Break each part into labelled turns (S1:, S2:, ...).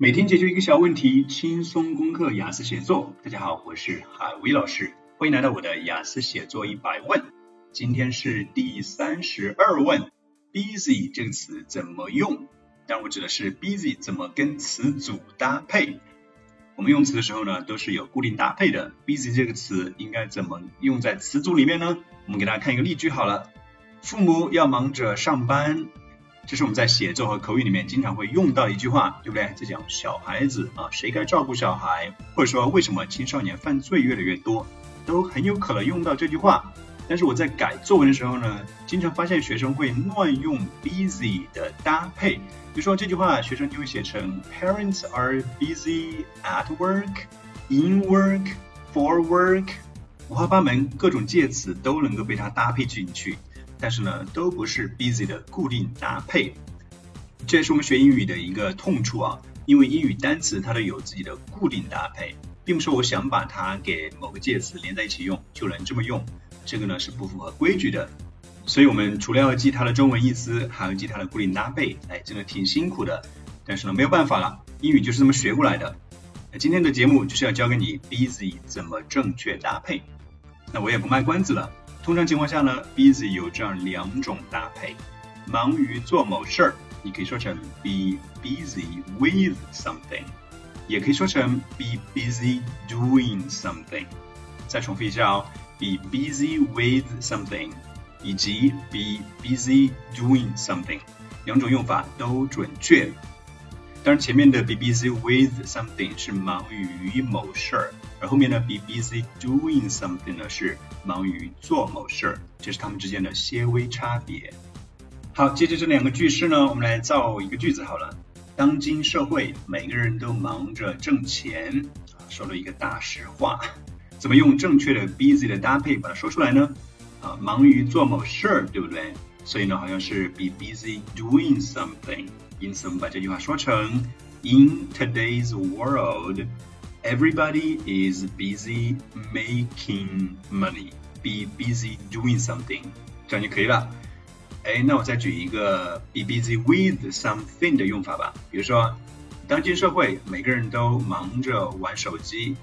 S1: 每天解决一个小问题，轻松攻克雅思写作。大家好，我是海威老师，欢迎来到我的雅思写作一百问。今天是第三十二问，busy 这个词怎么用？但，我指的是 busy 怎么跟词组搭配。我们用词的时候呢，都是有固定搭配的。busy 这个词应该怎么用在词组里面呢？我们给大家看一个例句好了。父母要忙着上班。这是我们在写作和口语里面经常会用到一句话，对不对？在讲小孩子啊，谁该照顾小孩，或者说为什么青少年犯罪越来越多，都很有可能用到这句话。但是我在改作文的时候呢，经常发现学生会乱用 busy 的搭配，比如说这句话，学生就会写成 Parents are busy at work, in work, for work，五花八门，各种介词都能够被它搭配进去。但是呢，都不是 busy 的固定搭配，这也是我们学英语的一个痛处啊。因为英语单词它都有自己的固定搭配，并不是我想把它给某个介词连在一起用就能这么用，这个呢是不符合规矩的。所以我们除了要记它的中文意思，还要记它的固定搭配，哎，真的挺辛苦的。但是呢，没有办法了，英语就是这么学过来的。那今天的节目就是要教给你 busy 怎么正确搭配。那我也不卖关子了。通常情况下呢，busy 有这样两种搭配：忙于做某事儿，你可以说成 be busy with something，也可以说成 be busy doing something。再重复一下哦，be busy with something，以及 be busy doing something，两种用法都准确。当然，前面的 be busy with something 是忙于某事儿，而后面呢 be busy doing something 呢是忙于做某事儿，这是它们之间的些微差别。好，接着这两个句式呢，我们来造一个句子好了。当今社会，每个人都忙着挣钱，说了一个大实话。怎么用正确的 busy 的搭配把它说出来呢？啊，忙于做某事儿，对不对？所以呢，好像是 be busy doing something。因此，我们把这句话说成：In today's world, everybody is busy making money. Be busy doing something，这样就可以了。哎，那我再举一个 be busy with something 的用法吧。比如说，当今社会每个人都忙着玩手机，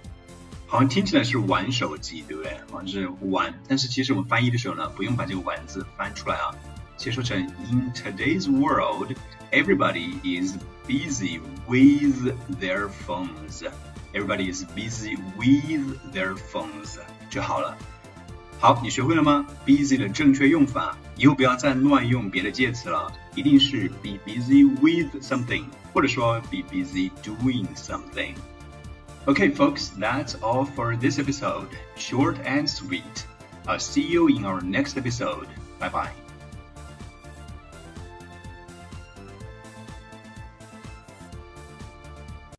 S1: 好像听起来是玩手机，对不对？好像是玩，但是其实我们翻译的时候呢，不用把这个玩字翻出来啊，切说成 In today's world。Everybody is busy with their phones. Everybody is busy with their phones 就好了。好，你学会了吗？busy 的正确用法，以后不要再乱用别的介词了，一定是 be busy with something，或者说 be busy doing something。Okay, folks, that's all for this episode. Short and sweet. I'll see you in our next episode. Bye bye.